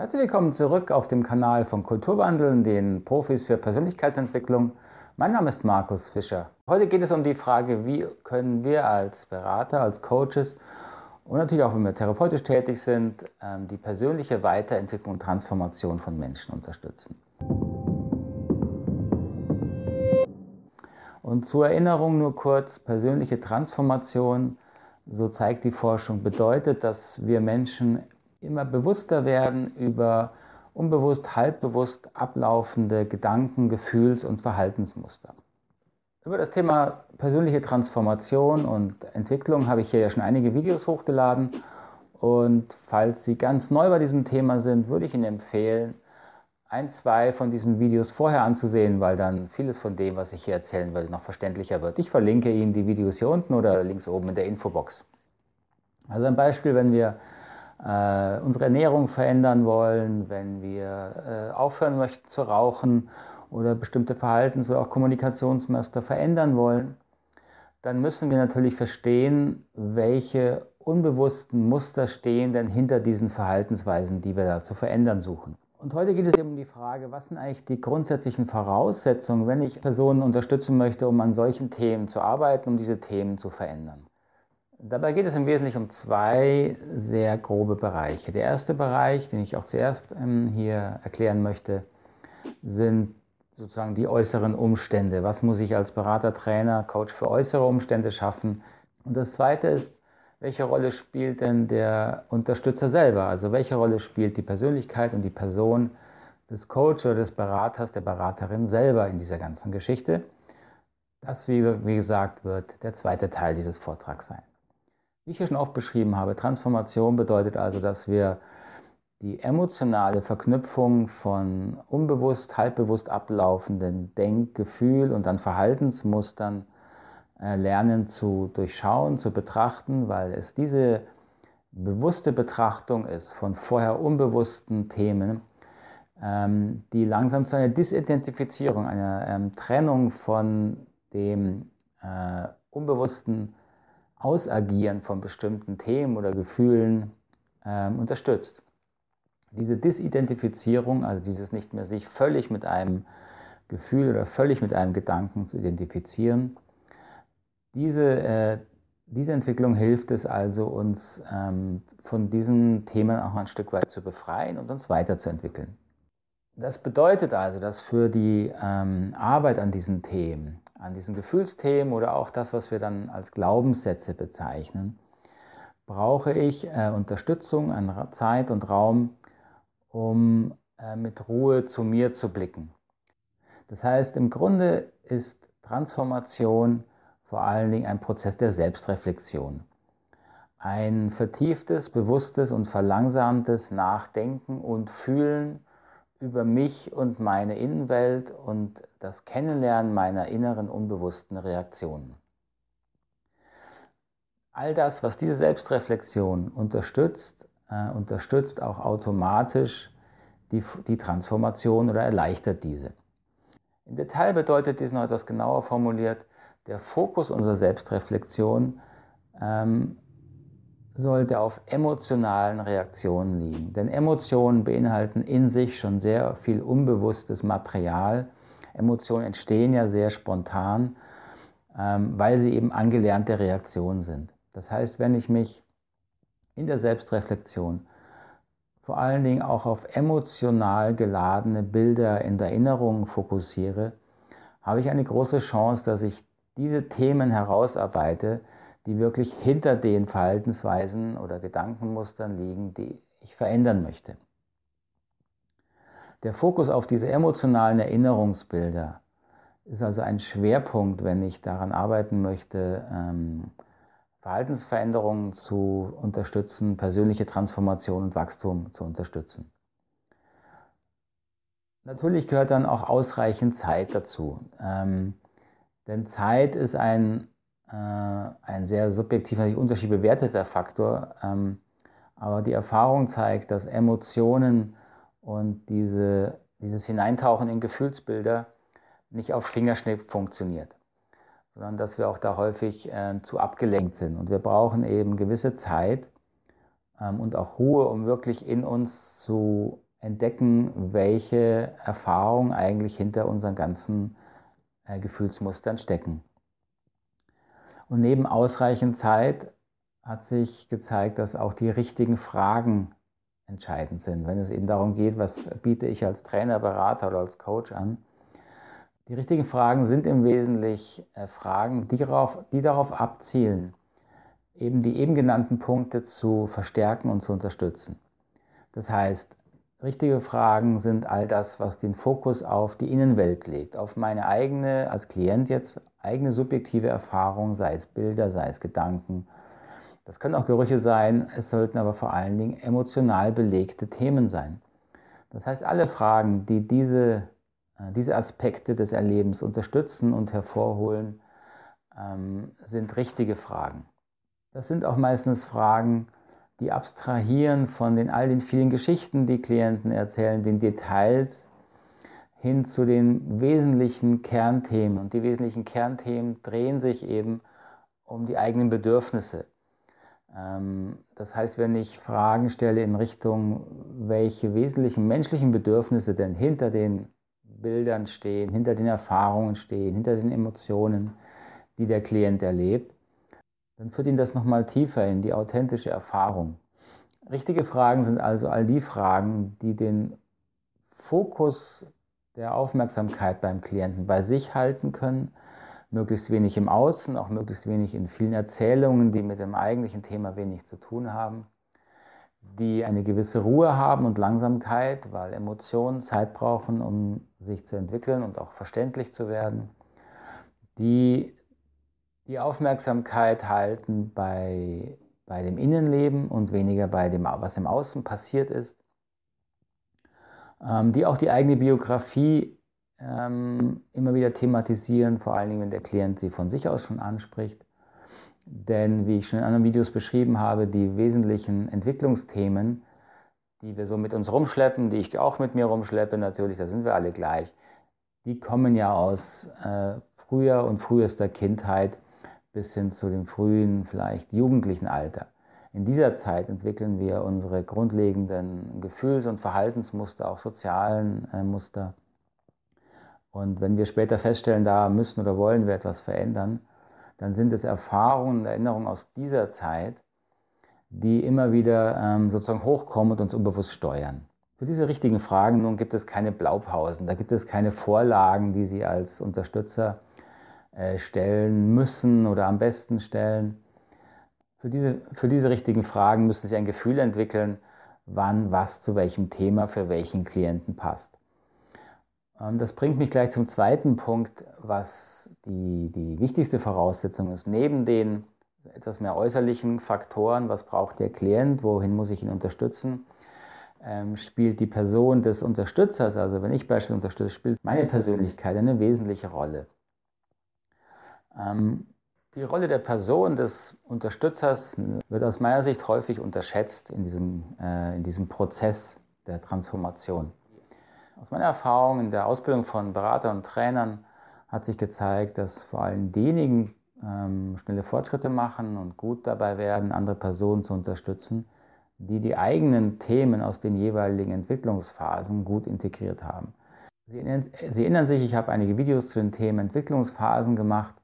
Herzlich willkommen zurück auf dem Kanal von Kulturwandeln, den Profis für Persönlichkeitsentwicklung. Mein Name ist Markus Fischer. Heute geht es um die Frage, wie können wir als Berater, als Coaches und natürlich auch, wenn wir therapeutisch tätig sind, ähm, die persönliche Weiterentwicklung und Transformation von Menschen unterstützen. Und zur Erinnerung nur kurz, persönliche Transformation, so zeigt die Forschung, bedeutet, dass wir Menschen immer bewusster werden über unbewusst, halbbewusst ablaufende Gedanken, Gefühls- und Verhaltensmuster. Über das Thema persönliche Transformation und Entwicklung habe ich hier ja schon einige Videos hochgeladen. Und falls Sie ganz neu bei diesem Thema sind, würde ich Ihnen empfehlen, ein, zwei von diesen Videos vorher anzusehen, weil dann vieles von dem, was ich hier erzählen werde, noch verständlicher wird. Ich verlinke Ihnen die Videos hier unten oder links oben in der Infobox. Also ein Beispiel, wenn wir äh, unsere Ernährung verändern wollen, wenn wir äh, aufhören möchten zu rauchen oder bestimmte Verhaltens- oder auch Kommunikationsmuster verändern wollen, dann müssen wir natürlich verstehen, welche unbewussten Muster stehen denn hinter diesen Verhaltensweisen, die wir da zu verändern suchen. Und heute geht es eben um die Frage, was sind eigentlich die grundsätzlichen Voraussetzungen, wenn ich Personen unterstützen möchte, um an solchen Themen zu arbeiten, um diese Themen zu verändern. Dabei geht es im Wesentlichen um zwei sehr grobe Bereiche. Der erste Bereich, den ich auch zuerst ähm, hier erklären möchte, sind sozusagen die äußeren Umstände. Was muss ich als Berater, Trainer, Coach für äußere Umstände schaffen? Und das zweite ist, welche Rolle spielt denn der Unterstützer selber? Also welche Rolle spielt die Persönlichkeit und die Person des Coach oder des Beraters, der Beraterin selber in dieser ganzen Geschichte? Das, wie, wie gesagt, wird der zweite Teil dieses Vortrags sein. Wie ich hier schon oft beschrieben habe, Transformation bedeutet also, dass wir die emotionale Verknüpfung von unbewusst, halbbewusst ablaufenden Denk-, Gefühl- und dann Verhaltensmustern äh, lernen zu durchschauen, zu betrachten, weil es diese bewusste Betrachtung ist von vorher unbewussten Themen, ähm, die langsam zu einer Disidentifizierung, einer ähm, Trennung von dem äh, unbewussten Ausagieren von bestimmten Themen oder Gefühlen ähm, unterstützt. Diese Disidentifizierung, also dieses nicht mehr sich völlig mit einem Gefühl oder völlig mit einem Gedanken zu identifizieren, diese, äh, diese Entwicklung hilft es also, uns ähm, von diesen Themen auch ein Stück weit zu befreien und uns weiterzuentwickeln. Das bedeutet also, dass für die ähm, Arbeit an diesen Themen an diesen Gefühlsthemen oder auch das, was wir dann als Glaubenssätze bezeichnen, brauche ich äh, Unterstützung, an Zeit und Raum, um äh, mit Ruhe zu mir zu blicken. Das heißt, im Grunde ist Transformation vor allen Dingen ein Prozess der Selbstreflexion. Ein vertieftes, bewusstes und verlangsamtes Nachdenken und Fühlen über mich und meine Innenwelt und das Kennenlernen meiner inneren unbewussten Reaktionen. All das, was diese Selbstreflexion unterstützt, äh, unterstützt auch automatisch die, die Transformation oder erleichtert diese. Im Detail bedeutet dies noch etwas genauer formuliert, der Fokus unserer Selbstreflexion ähm, sollte auf emotionalen Reaktionen liegen. Denn Emotionen beinhalten in sich schon sehr viel unbewusstes Material. Emotionen entstehen ja sehr spontan, ähm, weil sie eben angelernte Reaktionen sind. Das heißt, wenn ich mich in der Selbstreflexion vor allen Dingen auch auf emotional geladene Bilder in der Erinnerung fokussiere, habe ich eine große Chance, dass ich diese Themen herausarbeite, die wirklich hinter den Verhaltensweisen oder Gedankenmustern liegen, die ich verändern möchte. Der Fokus auf diese emotionalen Erinnerungsbilder ist also ein Schwerpunkt, wenn ich daran arbeiten möchte, ähm, Verhaltensveränderungen zu unterstützen, persönliche Transformation und Wachstum zu unterstützen. Natürlich gehört dann auch ausreichend Zeit dazu. Ähm, denn Zeit ist ein äh, ein sehr subjektiv natürlich unterschiedlich bewerteter Faktor. Ähm, aber die Erfahrung zeigt, dass Emotionen und diese, dieses Hineintauchen in Gefühlsbilder nicht auf Fingerschnipp funktioniert, sondern dass wir auch da häufig äh, zu abgelenkt sind. Und wir brauchen eben gewisse Zeit ähm, und auch Ruhe, um wirklich in uns zu entdecken, welche Erfahrungen eigentlich hinter unseren ganzen äh, Gefühlsmustern stecken. Und neben ausreichend Zeit hat sich gezeigt, dass auch die richtigen Fragen entscheidend sind, wenn es eben darum geht, was biete ich als Trainer, Berater oder als Coach an. Die richtigen Fragen sind im Wesentlichen äh, Fragen, die darauf, die darauf abzielen, eben die eben genannten Punkte zu verstärken und zu unterstützen. Das heißt, richtige Fragen sind all das, was den Fokus auf die Innenwelt legt, auf meine eigene, als Klient jetzt, eigene subjektive Erfahrung, sei es Bilder, sei es Gedanken. Das können auch Gerüche sein, es sollten aber vor allen Dingen emotional belegte Themen sein. Das heißt, alle Fragen, die diese, äh, diese Aspekte des Erlebens unterstützen und hervorholen, ähm, sind richtige Fragen. Das sind auch meistens Fragen, die abstrahieren von den all den vielen Geschichten, die Klienten erzählen, den Details hin zu den wesentlichen Kernthemen. Und die wesentlichen Kernthemen drehen sich eben um die eigenen Bedürfnisse. Ähm, das heißt, wenn ich Fragen stelle in Richtung, welche wesentlichen menschlichen Bedürfnisse denn hinter den Bildern stehen, hinter den Erfahrungen stehen, hinter den Emotionen, die der Klient erlebt, dann führt ihn das nochmal tiefer in die authentische Erfahrung. Richtige Fragen sind also all die Fragen, die den Fokus der Aufmerksamkeit beim Klienten bei sich halten können, möglichst wenig im Außen, auch möglichst wenig in vielen Erzählungen, die mit dem eigentlichen Thema wenig zu tun haben, die eine gewisse Ruhe haben und Langsamkeit, weil Emotionen Zeit brauchen, um sich zu entwickeln und auch verständlich zu werden, die die Aufmerksamkeit halten bei, bei dem Innenleben und weniger bei dem, was im Außen passiert ist, ähm, die auch die eigene Biografie ähm, immer wieder thematisieren, vor allen Dingen, wenn der Klient sie von sich aus schon anspricht. Denn, wie ich schon in anderen Videos beschrieben habe, die wesentlichen Entwicklungsthemen, die wir so mit uns rumschleppen, die ich auch mit mir rumschleppe, natürlich, da sind wir alle gleich, die kommen ja aus äh, früher und frühester Kindheit bis hin zu dem frühen, vielleicht jugendlichen Alter. In dieser Zeit entwickeln wir unsere grundlegenden Gefühls- und Verhaltensmuster, auch sozialen äh, Muster. Und wenn wir später feststellen, da müssen oder wollen wir etwas verändern, dann sind es Erfahrungen und Erinnerungen aus dieser Zeit, die immer wieder ähm, sozusagen hochkommen und uns unbewusst steuern. Für diese richtigen Fragen nun gibt es keine Blaupausen, da gibt es keine Vorlagen, die Sie als Unterstützer äh, stellen müssen oder am besten stellen. Für diese, für diese richtigen Fragen müssen Sie ein Gefühl entwickeln, wann was zu welchem Thema für welchen Klienten passt. Ähm, das bringt mich gleich zum zweiten Punkt, was die, die wichtigste Voraussetzung ist. Neben den etwas mehr äußerlichen Faktoren, was braucht der Klient, wohin muss ich ihn unterstützen, ähm, spielt die Person des Unterstützers, also wenn ich beispielsweise unterstütze, spielt meine Persönlichkeit eine wesentliche Rolle. Ähm, die Rolle der Person, des Unterstützers, wird aus meiner Sicht häufig unterschätzt in diesem, äh, in diesem Prozess der Transformation. Aus meiner Erfahrung in der Ausbildung von Beratern und Trainern hat sich gezeigt, dass vor allem diejenigen ähm, schnelle Fortschritte machen und gut dabei werden, andere Personen zu unterstützen, die die eigenen Themen aus den jeweiligen Entwicklungsphasen gut integriert haben. Sie erinnern, Sie erinnern sich, ich habe einige Videos zu den Themen Entwicklungsphasen gemacht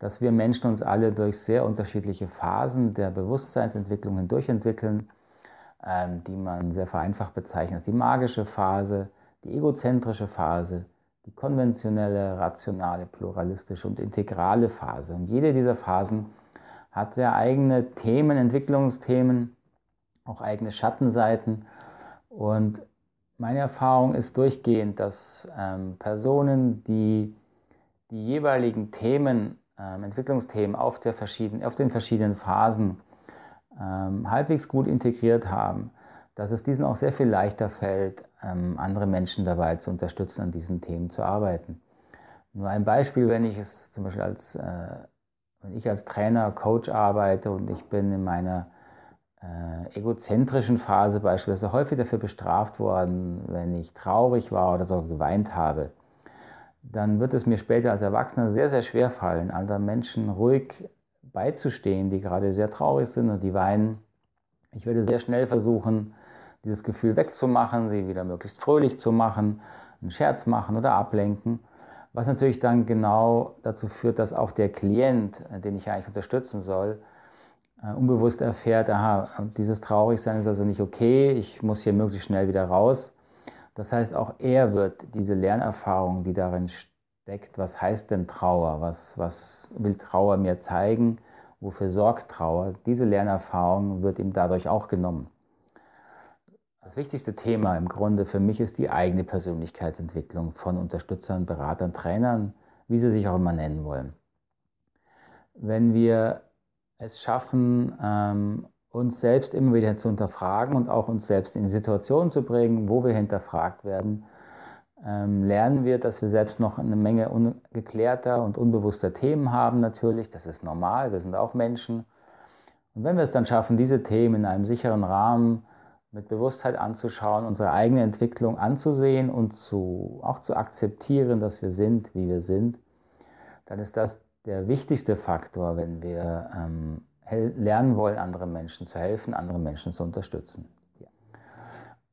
dass wir Menschen uns alle durch sehr unterschiedliche Phasen der Bewusstseinsentwicklung hindurchentwickeln, ähm, die man sehr vereinfacht bezeichnet als die magische Phase, die egozentrische Phase, die konventionelle, rationale, pluralistische und integrale Phase. Und jede dieser Phasen hat sehr eigene Themen, Entwicklungsthemen, auch eigene Schattenseiten. Und meine Erfahrung ist durchgehend, dass ähm, Personen, die die jeweiligen Themen ähm, Entwicklungsthemen auf, der verschieden, auf den verschiedenen Phasen ähm, halbwegs gut integriert haben, dass es diesen auch sehr viel leichter fällt, ähm, andere Menschen dabei zu unterstützen, an diesen Themen zu arbeiten. Nur ein Beispiel, wenn ich es zum Beispiel als, äh, wenn ich als Trainer, Coach arbeite und ich bin in meiner äh, egozentrischen Phase beispielsweise häufig dafür bestraft worden, wenn ich traurig war oder sogar geweint habe dann wird es mir später als Erwachsener sehr, sehr schwer fallen, anderen Menschen ruhig beizustehen, die gerade sehr traurig sind und die weinen. Ich werde sehr schnell versuchen dieses Gefühl wegzumachen, sie wieder möglichst fröhlich zu machen, einen Scherz machen oder ablenken. Was natürlich dann genau dazu führt, dass auch der Klient, den ich eigentlich unterstützen soll, äh, unbewusst erfährt, aha, dieses Traurigsein ist also nicht okay, ich muss hier möglichst schnell wieder raus. Das heißt, auch er wird diese Lernerfahrung, die darin steckt, was heißt denn Trauer, was, was will Trauer mir zeigen, wofür sorgt Trauer, diese Lernerfahrung wird ihm dadurch auch genommen. Das wichtigste Thema im Grunde für mich ist die eigene Persönlichkeitsentwicklung von Unterstützern, Beratern, Trainern, wie sie sich auch immer nennen wollen. Wenn wir es schaffen, ähm, uns selbst immer wieder zu hinterfragen und auch uns selbst in Situationen zu bringen, wo wir hinterfragt werden, ähm, lernen wir, dass wir selbst noch eine Menge ungeklärter und unbewusster Themen haben natürlich. Das ist normal, wir sind auch Menschen. Und wenn wir es dann schaffen, diese Themen in einem sicheren Rahmen mit Bewusstheit anzuschauen, unsere eigene Entwicklung anzusehen und zu, auch zu akzeptieren, dass wir sind, wie wir sind, dann ist das der wichtigste Faktor, wenn wir ähm, lernen wollen, anderen Menschen zu helfen, andere Menschen zu unterstützen.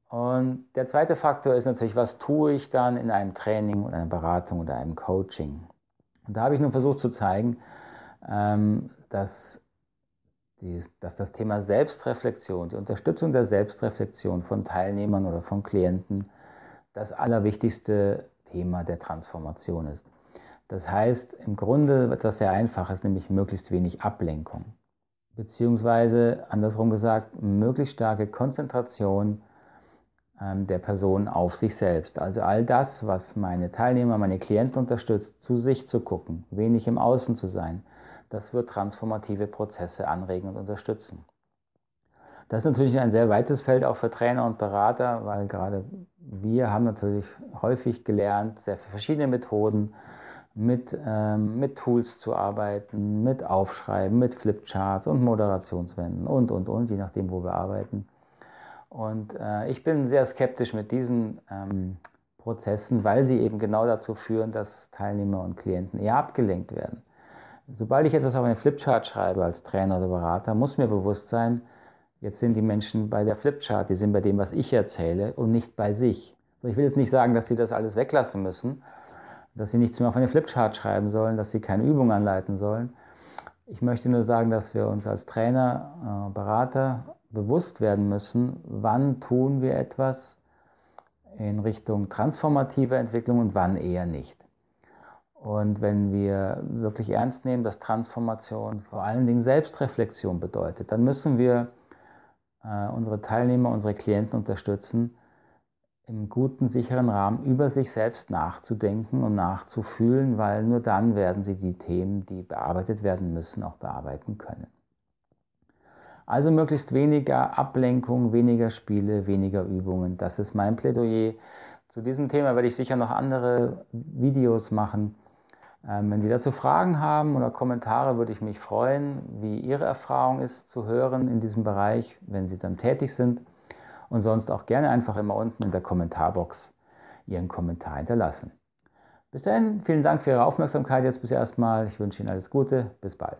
Und der zweite Faktor ist natürlich, was tue ich dann in einem Training oder einer Beratung oder einem Coaching? Und da habe ich nun versucht zu zeigen, ähm, dass dass das Thema Selbstreflexion, die Unterstützung der Selbstreflexion von Teilnehmern oder von Klienten das allerwichtigste Thema der Transformation ist. Das heißt im Grunde etwas sehr Einfaches, nämlich möglichst wenig Ablenkung. Beziehungsweise andersrum gesagt, möglichst starke Konzentration ähm, der Person auf sich selbst. Also all das, was meine Teilnehmer, meine Klienten unterstützt, zu sich zu gucken, wenig im Außen zu sein, das wird transformative Prozesse anregen und unterstützen. Das ist natürlich ein sehr weites Feld auch für Trainer und Berater, weil gerade wir haben natürlich häufig gelernt, sehr verschiedene Methoden mit, ähm, mit Tools zu arbeiten, mit Aufschreiben, mit Flipcharts und Moderationswänden und, und, und, je nachdem, wo wir arbeiten. Und äh, ich bin sehr skeptisch mit diesen ähm, Prozessen, weil sie eben genau dazu führen, dass Teilnehmer und Klienten eher abgelenkt werden. Sobald ich etwas auf eine Flipchart schreibe als Trainer oder Berater, muss mir bewusst sein, jetzt sind die Menschen bei der Flipchart, die sind bei dem, was ich erzähle und nicht bei sich. Ich will jetzt nicht sagen, dass sie das alles weglassen müssen, dass sie nichts mehr auf eine Flipchart schreiben sollen, dass sie keine Übung anleiten sollen. Ich möchte nur sagen, dass wir uns als Trainer, äh, Berater bewusst werden müssen, wann tun wir etwas in Richtung transformative Entwicklung und wann eher nicht. Und wenn wir wirklich ernst nehmen, dass Transformation vor allen Dingen Selbstreflexion bedeutet, dann müssen wir äh, unsere Teilnehmer, unsere Klienten unterstützen, im guten, sicheren Rahmen über sich selbst nachzudenken und nachzufühlen, weil nur dann werden sie die Themen, die bearbeitet werden müssen, auch bearbeiten können. Also möglichst weniger Ablenkung, weniger Spiele, weniger Übungen. Das ist mein Plädoyer. Zu diesem Thema werde ich sicher noch andere Videos machen. Ähm, wenn Sie dazu Fragen haben oder Kommentare, würde ich mich freuen, wie Ihre Erfahrung ist zu hören in diesem Bereich, wenn Sie dann tätig sind. Und sonst auch gerne einfach immer unten in der Kommentarbox Ihren Kommentar hinterlassen. Bis dahin, vielen Dank für Ihre Aufmerksamkeit jetzt bis erstmal. Ich wünsche Ihnen alles Gute. Bis bald.